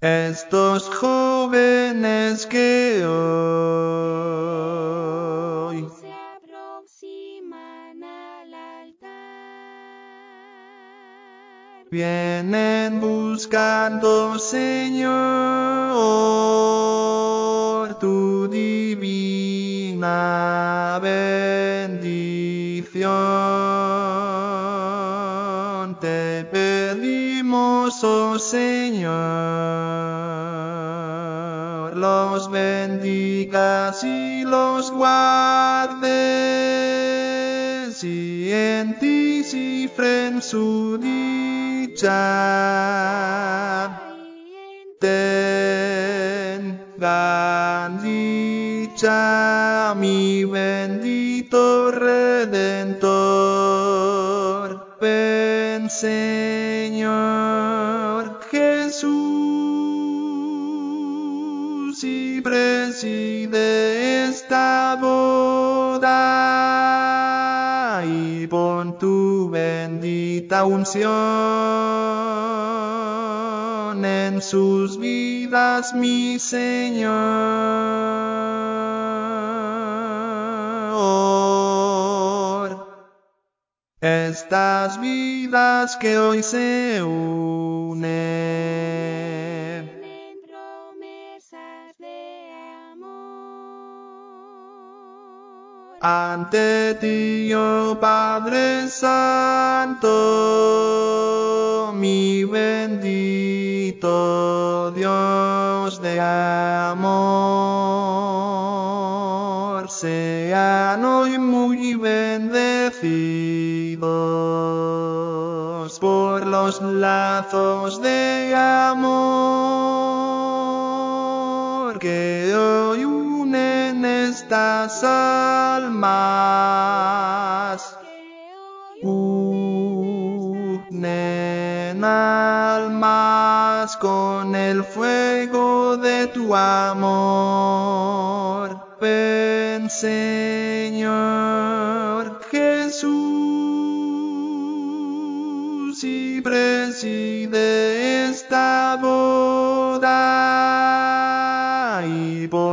Estos jóvenes que hoy se aproximan al altar. vienen buscando, Señor, tu divina bendición. Te Señor, los bendigas y los guardes y en ti cifren su dicha. Tengan dicha, mi bendito Redentor. Preside esta boda y pon tu bendita unción en sus vidas, mi Señor. Estas vidas que hoy se unen ante ti, oh Padre Santo, mi bendito Dios de amor, sean hoy muy bendecidos por los lazos de amor que hoy estas almas. Unen almas con el fuego de tu amor. Ven, Señor Jesús, y preside esta boda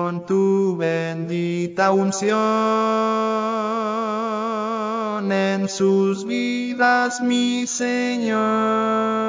y pon tu bendita unción en sus vidas, mi Señor.